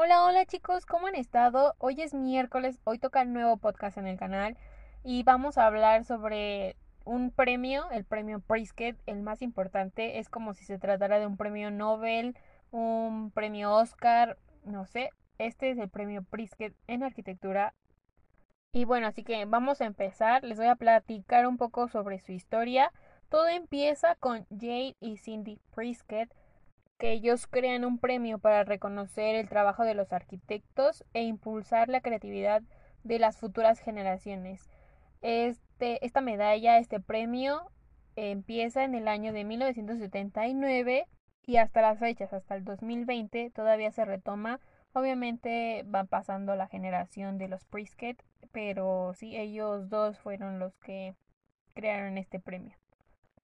Hola, hola chicos, ¿cómo han estado? Hoy es miércoles, hoy toca el nuevo podcast en el canal y vamos a hablar sobre un premio, el premio Pritzker, el más importante, es como si se tratara de un premio Nobel, un premio Oscar, no sé, este es el premio Pritzker en arquitectura. Y bueno, así que vamos a empezar, les voy a platicar un poco sobre su historia. Todo empieza con Jade y Cindy Pritzker, que ellos crean un premio para reconocer el trabajo de los arquitectos e impulsar la creatividad de las futuras generaciones. Este, esta medalla, este premio, empieza en el año de 1979 y hasta las fechas, hasta el 2020, todavía se retoma. Obviamente va pasando la generación de los Prisket, pero sí, ellos dos fueron los que crearon este premio.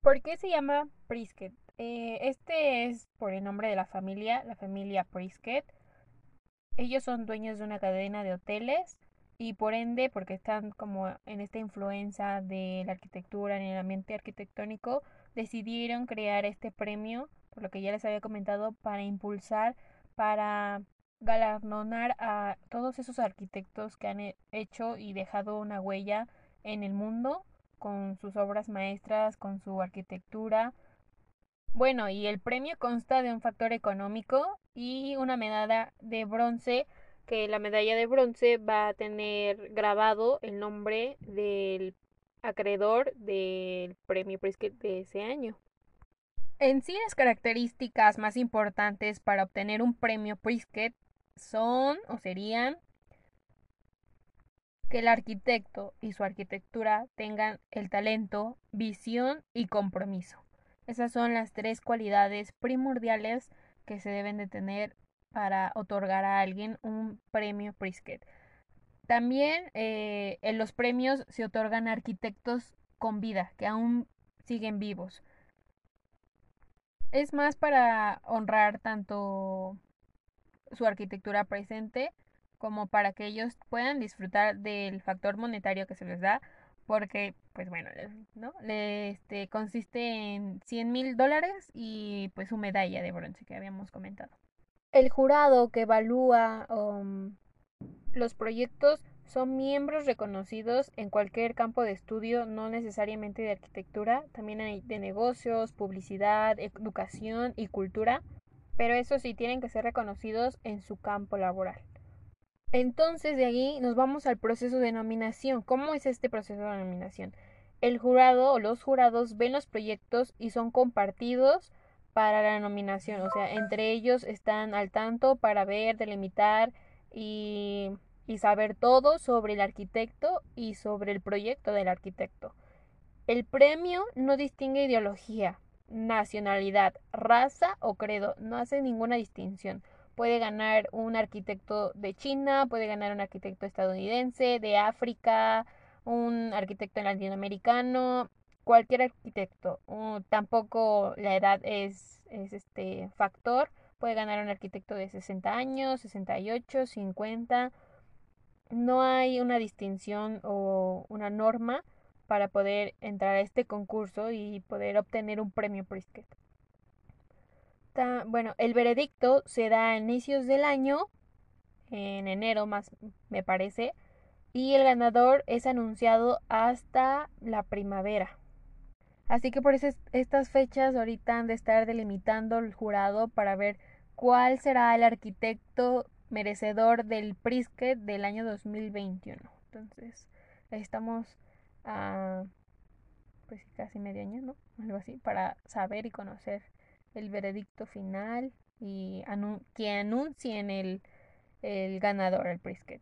¿Por qué se llama Prisket? Eh, este es por el nombre de la familia, la familia Prisket. Ellos son dueños de una cadena de hoteles y por ende, porque están como en esta influencia de la arquitectura, en el ambiente arquitectónico, decidieron crear este premio, por lo que ya les había comentado, para impulsar, para galardonar a todos esos arquitectos que han hecho y dejado una huella en el mundo con sus obras maestras, con su arquitectura, bueno, y el premio consta de un factor económico y una medalla de bronce, que la medalla de bronce va a tener grabado el nombre del acreedor del premio Pritzker de ese año. En sí, las características más importantes para obtener un premio Pritzker son o serían que el arquitecto y su arquitectura tengan el talento, visión y compromiso. Esas son las tres cualidades primordiales que se deben de tener para otorgar a alguien un premio Pritzker. También eh, en los premios se otorgan arquitectos con vida, que aún siguen vivos. Es más para honrar tanto su arquitectura presente como para que ellos puedan disfrutar del factor monetario que se les da porque pues bueno, ¿no? Este, consiste en 100 mil dólares y pues su medalla de bronce que habíamos comentado. El jurado que evalúa um, los proyectos son miembros reconocidos en cualquier campo de estudio, no necesariamente de arquitectura, también hay de negocios, publicidad, educación y cultura, pero eso sí tienen que ser reconocidos en su campo laboral. Entonces de ahí nos vamos al proceso de nominación. ¿Cómo es este proceso de nominación? El jurado o los jurados ven los proyectos y son compartidos para la nominación. O sea, entre ellos están al tanto para ver, delimitar y, y saber todo sobre el arquitecto y sobre el proyecto del arquitecto. El premio no distingue ideología, nacionalidad, raza o credo, no hace ninguna distinción. Puede ganar un arquitecto de China, puede ganar un arquitecto estadounidense, de África, un arquitecto latinoamericano, cualquier arquitecto. tampoco la edad es, es este factor. Puede ganar un arquitecto de 60 años, 68, 50. No hay una distinción o una norma para poder entrar a este concurso y poder obtener un premio Bueno, el veredicto se da a inicios del año, en enero más me parece, y el ganador es anunciado hasta la primavera. Así que por estas fechas ahorita han de estar delimitando el jurado para ver cuál será el arquitecto merecedor del Pritzker del año 2021. Entonces, estamos a pues casi medio año, ¿no? Algo así, para saber y conocer el veredicto final y que anuncien el, el ganador, el Pritzker.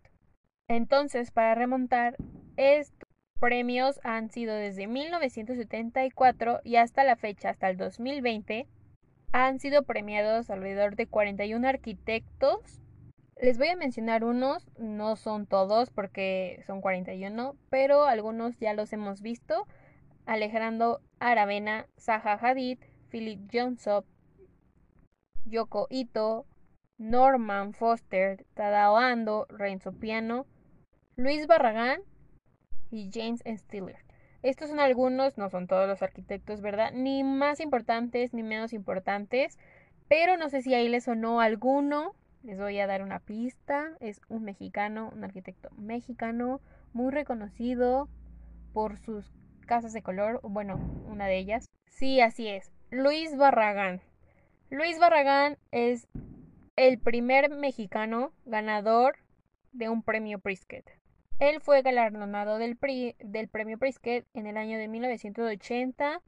Entonces, para remontar, estos premios han sido desde 1974 y hasta la fecha, hasta el 2020, han sido premiados alrededor de 41 arquitectos. Les voy a mencionar unos, no son todos porque son 41, pero algunos ya los hemos visto. Alejandro Aravena, Zaha Hadid, Philip Johnson, Yoko Ito, Norman Foster, Tadao Ando, Renzo Piano, Luis Barragán y James Stiller. Estos son algunos, no son todos los arquitectos, ¿verdad? Ni más importantes ni menos importantes, pero no sé si ahí les sonó alguno. Les voy a dar una pista. Es un mexicano, un arquitecto mexicano, muy reconocido por sus casas de color, bueno, una de ellas. Sí, así es. Luis Barragán. Luis Barragán es el primer mexicano ganador de un premio Pritzker. Él fue galardonado del, del premio Pritzker en el año de 1980.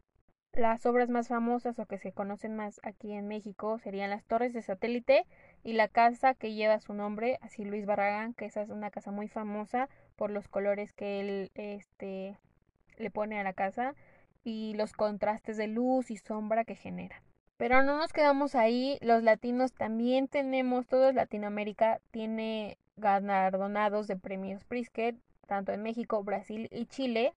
Las obras más famosas o que se conocen más aquí en México serían las torres de satélite y la casa que lleva su nombre, así Luis Barragán, que esa es una casa muy famosa por los colores que él este, le pone a la casa y los contrastes de luz y sombra que genera. Pero no nos quedamos ahí, los latinos también tenemos, todo Latinoamérica tiene galardonados de premios Pritzker, tanto en México, Brasil y Chile,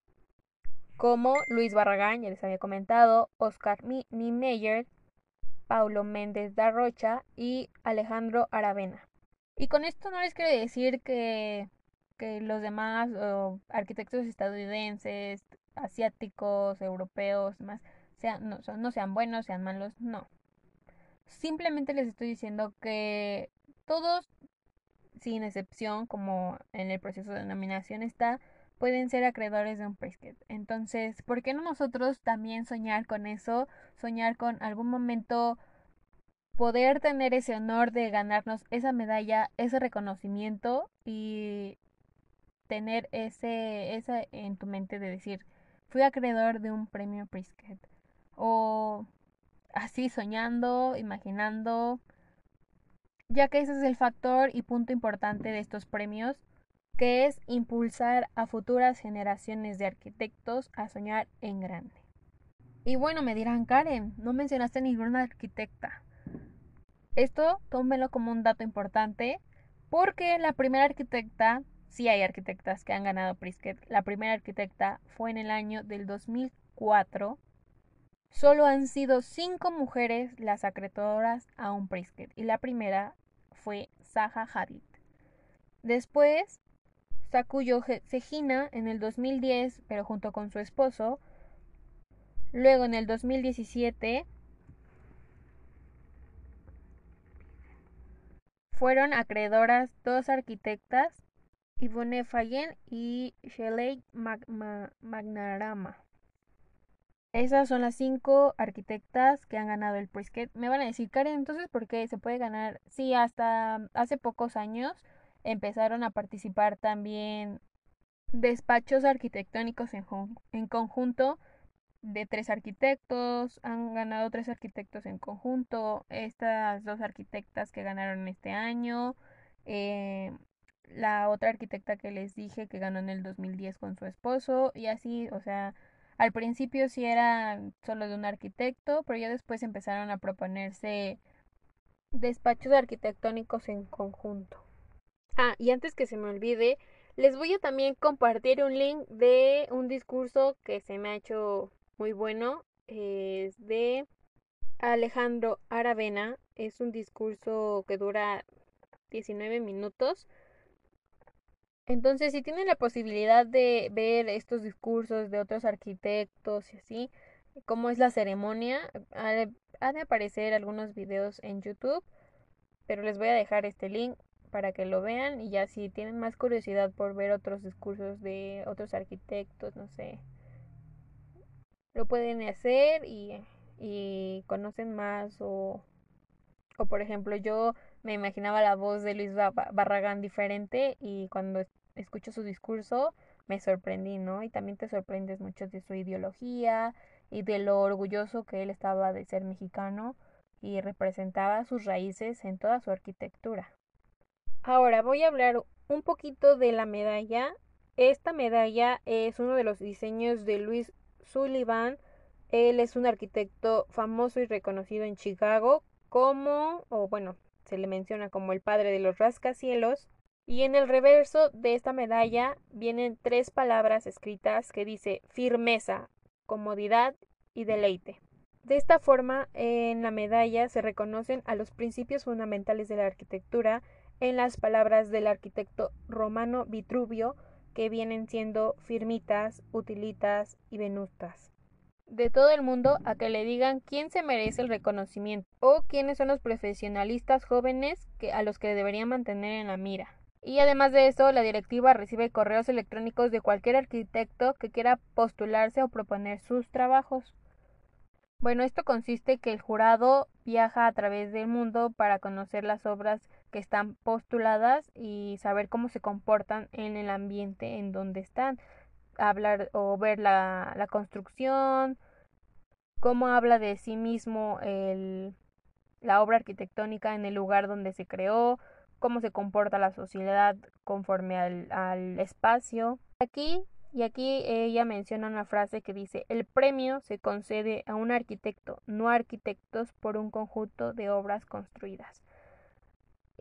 como Luis Barragán, ya les había comentado, Oscar Niemeyer, Paulo Méndez da Rocha y Alejandro Aravena. Y con esto no les quiero decir que, que los demás arquitectos estadounidenses, asiáticos, europeos, más, no, sean buenos, sean malos, no. Simplemente les estoy diciendo que todos, sin excepción, como en el proceso de nominación está, pueden ser acreedores de un Pritzker. Entonces, ¿por qué no nosotros también soñar con eso? Soñar con algún momento poder tener ese honor de ganarnos esa medalla, ese reconocimiento y tener ese, esa en tu mente de decir, fui acreedor de un premio Pritzker o así soñando, imaginando, ya que ese es el factor y punto importante de estos premios, que es impulsar a futuras generaciones de arquitectos a soñar en grande. Y bueno, me dirán, Karen, no mencionaste ninguna arquitecta. Esto tómelo como un dato importante, porque la primera arquitecta, sí hay arquitectas que han ganado Pritzker, la primera arquitecta fue en el año del 2004 Solo han sido cinco mujeres las acreedoras a un Pritzker y la primera fue Zaha Hadid. Después, Sakuyo Sejina en el 2010, pero junto con su esposo. Luego en el 2017 fueron acreedoras dos arquitectas, Yvonne Fayen y Shelley Magnarama. Esas son las cinco arquitectas que han ganado el Pritzker. Me van a decir, Karen, entonces, ¿por qué se puede ganar? Sí, hasta hace pocos años empezaron a participar también despachos arquitectónicos en, en conjunto de tres arquitectos. Han ganado tres arquitectos en conjunto. Estas dos arquitectas que ganaron este año. Eh, la otra arquitecta que les dije que ganó en el 2010 con su esposo. Y así, o sea al principio sí era solo de un arquitecto, pero ya después empezaron a proponerse despachos arquitectónicos en conjunto. Ah, y antes que se me olvide, les voy a también compartir un link de un discurso que se me ha hecho muy bueno. Es de Alejandro Aravena. Es un discurso que dura 19 minutos entonces, si tienen la posibilidad de ver estos discursos de otros arquitectos y así, cómo es la ceremonia, ha de, aparecer algunos videos en YouTube, pero les voy a dejar este link para que lo vean y ya si tienen más curiosidad por ver otros discursos de otros arquitectos, no sé, lo pueden hacer y, y conocen más o, o por ejemplo yo me imaginaba la voz de Luis Barragán diferente y cuando escucho su discurso me sorprendí, ¿no? Y también te sorprendes mucho de su ideología y de lo orgulloso que él estaba de ser mexicano y representaba sus raíces en toda su arquitectura. Ahora voy a hablar un poquito de la medalla. Esta medalla es uno de los diseños de Luis Sullivan Él es un arquitecto famoso y reconocido en Chicago como, o bueno, se le menciona como el padre de los rascacielos. Y en el reverso de esta medalla vienen tres palabras escritas que dice firmeza, comodidad y deleite. De esta forma, en la medalla se reconocen a los principios fundamentales de la arquitectura en las palabras del arquitecto romano Vitruvio, que vienen siendo firmitas, utilitas y venustas de todo el mundo a que le digan quién se merece el reconocimiento o quiénes son los profesionalistas jóvenes a los que deberían mantener en la mira. Y además de eso, la directiva recibe correos electrónicos de cualquier arquitecto que quiera postularse o proponer sus trabajos. Bueno, esto consiste que el jurado viaja a través del mundo para conocer las obras que están postuladas y saber cómo se comportan en el ambiente en donde están hablar o ver la, la construcción, cómo habla de sí mismo el, la obra arquitectónica en el lugar donde se creó, cómo se comporta la sociedad conforme al, espacio. Aquí y aquí ella menciona una frase que dice el premio se concede a un arquitecto, no a arquitectos por un conjunto de obras construidas.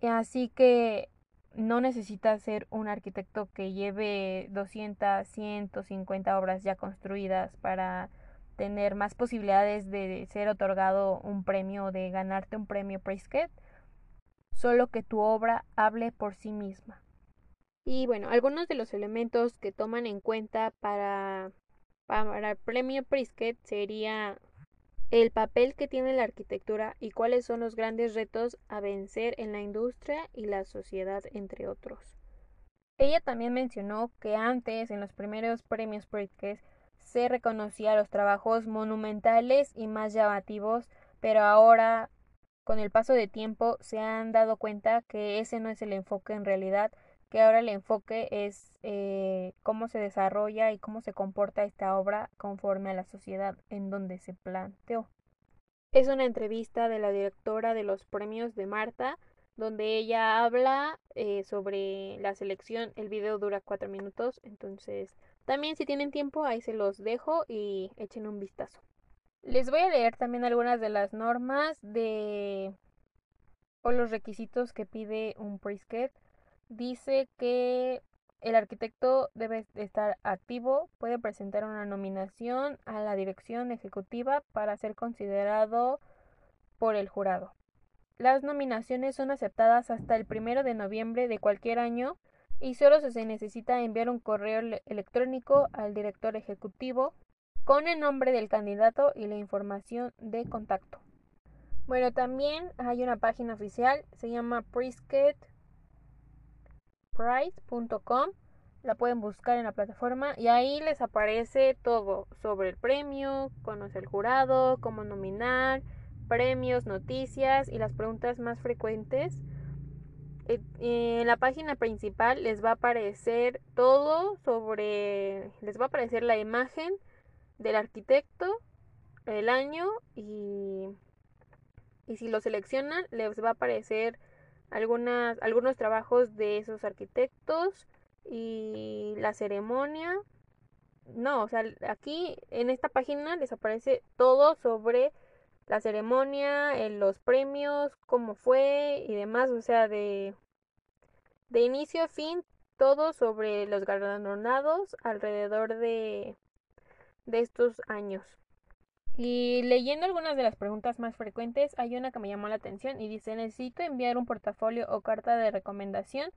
Así que no necesita ser un arquitecto que lleve 200, 150 obras ya construidas para tener más posibilidades de ser otorgado un premio de ganarte un premio Pritzker, solo que tu obra hable por sí misma. Y bueno, algunos de los elementos que toman en cuenta para, para el premio Pritzker sería el papel que tiene la arquitectura y cuáles son los grandes retos a vencer en la industria y la sociedad, entre otros. Ella también mencionó que antes, en los primeros premios Pritzker, se reconocía los trabajos monumentales y más llamativos, pero ahora, con el paso de tiempo, se han dado cuenta que ese no es el enfoque en realidad, que ahora el enfoque es eh, cómo se desarrolla y cómo se comporta esta obra conforme a la sociedad en donde se planteó. Es una entrevista de la directora de los premios de Marta, donde ella habla eh, sobre la selección. El video dura cuatro minutos, entonces también si tienen tiempo ahí se los dejo y echen un vistazo. Les voy a leer también algunas de las normas de o los requisitos que pide un Prisket dice que el arquitecto debe estar activo, puede presentar una nominación a la dirección ejecutiva para ser considerado por el jurado. Las nominaciones son aceptadas hasta el primero de noviembre de cualquier año y solo se necesita enviar un correo electrónico al director ejecutivo con el nombre del candidato y la información de contacto. Bueno, también hay una página oficial, se llama Prisket price.com. La pueden buscar en la plataforma y ahí les aparece todo sobre el premio, conocer el jurado, cómo nominar, premios, noticias y las preguntas más frecuentes. Eh, en la página principal les va a aparecer todo sobre, les va a aparecer la imagen del arquitecto, el año y, y si lo seleccionan les va a aparecer algunas, algunos trabajos de esos arquitectos y la ceremonia. No, o sea, aquí en esta página les aparece todo sobre la ceremonia, los premios, cómo fue y demás, o sea, de, de inicio a fin, todo sobre los galardonados alrededor de, de estos años. Y leyendo algunas de las preguntas más frecuentes, hay una que me llamó la atención y dice, necesito enviar un portafolio o carta de recomendación.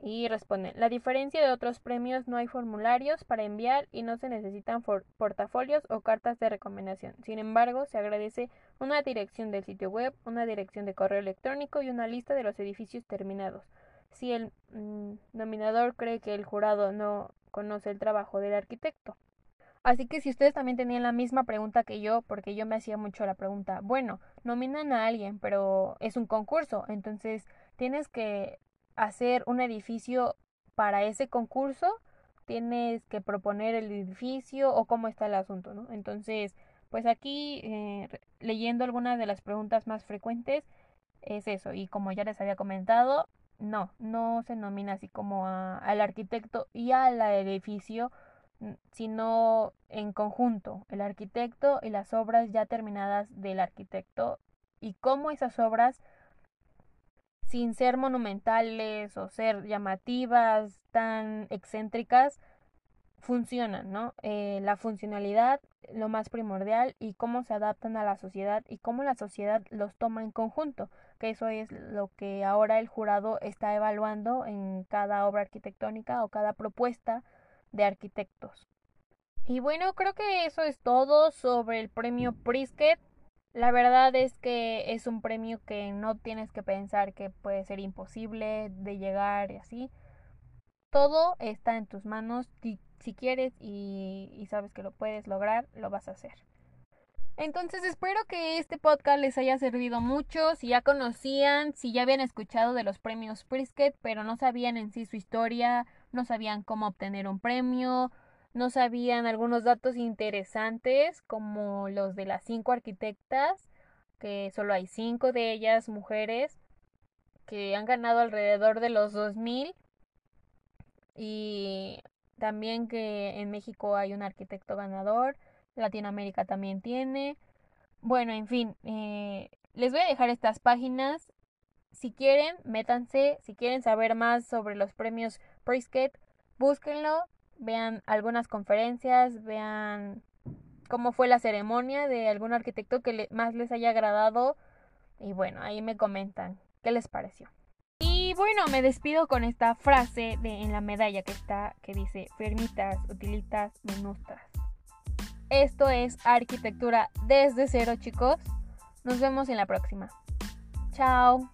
Y responden, la diferencia de otros premios no hay formularios para enviar y no se necesitan portafolios o cartas de recomendación. Sin embargo, se agradece una dirección del sitio web, una dirección de correo electrónico y una lista de los edificios terminados. Si el mm, nominador cree que el jurado no conoce el trabajo del arquitecto. Así que si ustedes también tenían la misma pregunta que yo, porque yo me hacía mucho la pregunta, bueno, nominan a alguien, pero es un concurso, entonces tienes que hacer un edificio para ese concurso, tienes que proponer el edificio o cómo está el asunto, ¿no? Entonces, pues aquí eh, leyendo algunas de las preguntas más frecuentes es eso, y como ya les había comentado, no, no se nomina así como al arquitecto y al edificio sino en conjunto, el arquitecto y las obras ya terminadas del arquitecto y cómo esas obras, sin ser monumentales o ser llamativas, tan excéntricas, funcionan, ¿no? Eh, la funcionalidad, lo más primordial, y cómo se adaptan a la sociedad y cómo la sociedad los toma en conjunto, que eso es lo que ahora el jurado está evaluando en cada obra arquitectónica o cada propuesta de arquitectos. Y bueno, creo que eso es todo sobre el premio Prisket. La verdad es que es un premio que no tienes que pensar que puede ser imposible de llegar y así. Todo está en tus manos. Si quieres y, y sabes que lo puedes lograr, lo vas a hacer. Entonces espero que este podcast les haya servido mucho. Si ya conocían, si ya habían escuchado de los premios Prisket, pero no sabían en sí su historia, no sabían cómo obtener un premio, no sabían algunos datos interesantes como los de las cinco arquitectas, que solo hay cinco de ellas mujeres que han ganado alrededor de los 2000 y también que en México hay un arquitecto ganador, Latinoamérica también tiene. Bueno, en fin, eh, les voy a dejar estas páginas. Si quieren, métanse. Si quieren saber más sobre los premios Prisket, búsquenlo. Vean algunas conferencias, vean cómo fue la ceremonia de algún arquitecto que más les haya agradado. Y bueno, ahí me comentan qué les pareció. Y bueno, me despido con esta frase de, en la medalla que está, que dice, fermitas, utilitas, minustas. Esto es arquitectura desde cero, chicos. Nos vemos en la próxima. Chao.